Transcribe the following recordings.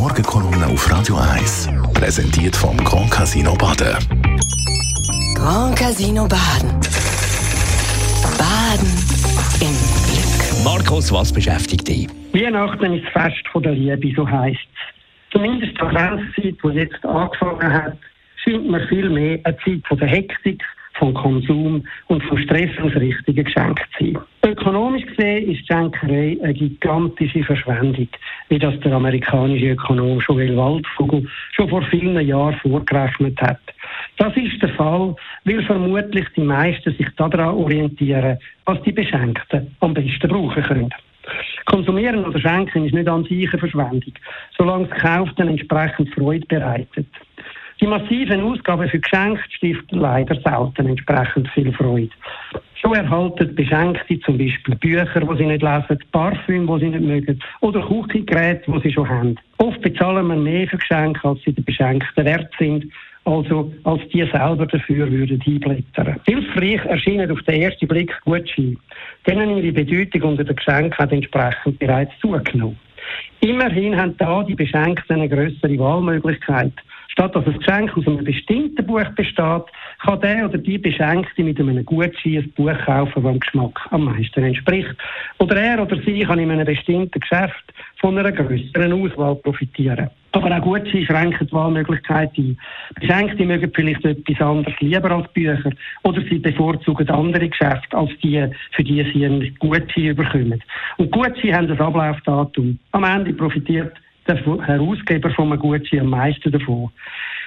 Morgenkolumne auf Radio 1. Präsentiert vom Grand Casino Baden. Grand Casino Baden. Baden im Glück. Markus, was beschäftigt dich? Weihnachten ist das Fest von der Liebe, so heisst es. Zumindest die Adventszeit, die jetzt angefangen hat, scheint mir viel mehr eine Zeit von der Hektik, vom Konsum und vom Stress als richtige Geschenk zu sein. Ökonomisch gesehen ist Schenkerei eine gigantische Verschwendung, wie das der amerikanische Ökonom Joel Waldvogel schon vor vielen Jahren vorgerechnet hat. Das ist der Fall, weil vermutlich die meisten sich daran orientieren, was die Beschenkten am besten brauchen können. Konsumieren oder schenken ist nicht an sich eine Verschwendung, solange das Kauf dann entsprechend Freude bereitet. Die massiven Ausgaben für Geschenke stiften leider selten entsprechend viel Freude. So erhalten Beschenkte zum Beispiel Bücher, die sie nicht lesen, Parfüm, die sie nicht mögen, oder Küchengeräte, die sie schon haben. Oft bezahlen wir mehr für Geschenke, als sie den Beschenkten wert sind, also als die selber dafür würden einblättern. Hilfreich erscheinen auf den ersten Blick Gutscheine. Denen ihre Bedeutung unter den Geschenken hat entsprechend bereits zugenommen. Immerhin haben da die Beschenkten eine größere Wahlmöglichkeit. Statt dass ein Geschenk aus einem bestimmten Buch besteht, kann der oder die Beschenkte mit einem Gutschein ein Buch kaufen, das dem Geschmack am meisten entspricht. Oder er oder sie kann in einem bestimmten Geschäft von einer größeren Auswahl profitieren. Aber auch Gutscheine schränken die Wahlmöglichkeit ein. Beschenkte mögen vielleicht etwas anderes lieber als Bücher oder sie bevorzugen andere Geschäfte als die, für die sie einen Gutschein bekommen. Und Gutscheine haben das Ablaufdatum. Am Ende profitiert der Herausgeber von einem Gutschein am meisten davon.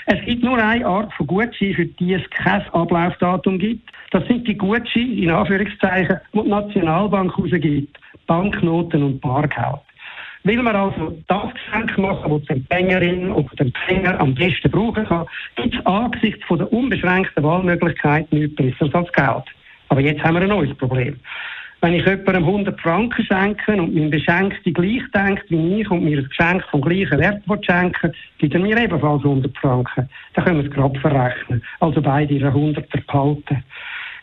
Es gibt nur eine Art von Gutschein, für die es kein Ablaufdatum gibt. Das sind die Gutscheine, in Anführungszeichen, die die Nationalbank rausgibt. Banknoten und Bargeld. Will man also das Geschenk machen, das die Empfängerin oder der Empfänger am besten brauchen kann, gibt es angesichts der unbeschränkten Wahlmöglichkeit nichts Besseres als Geld. Aber jetzt haben wir ein neues Problem. Wenn ich jemandem 100 Franken schenke und mein Beschenkte gleich denkt wie ich und mir ein Geschenk vom gleichen Wert schenken gibt er mir ebenfalls 100 Franken. Dann können wir es gerade verrechnen. Also beide ihre 100 behalten.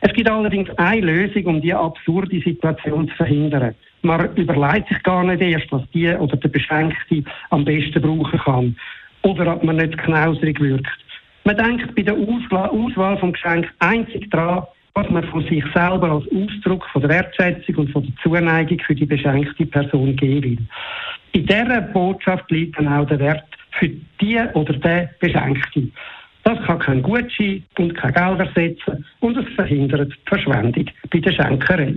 Es gibt allerdings eine Lösung, um diese absurde Situation zu verhindern. Man überlegt sich gar nicht erst, was die oder der Beschenkte am besten brauchen kann. Oder ob man nicht knauserig wirkt. Man denkt bei der Auswahl vom Geschenk einzig daran, was man von sich selber als Ausdruck von der Wertschätzung und von der Zuneigung für die beschenkte Person geben will. In dieser Botschaft liegt dann auch der Wert für die oder den Beschenkten. Das kann kein Gutschein und kein Geld ersetzen und es verhindert die Verschwendung bei der Schenkerei.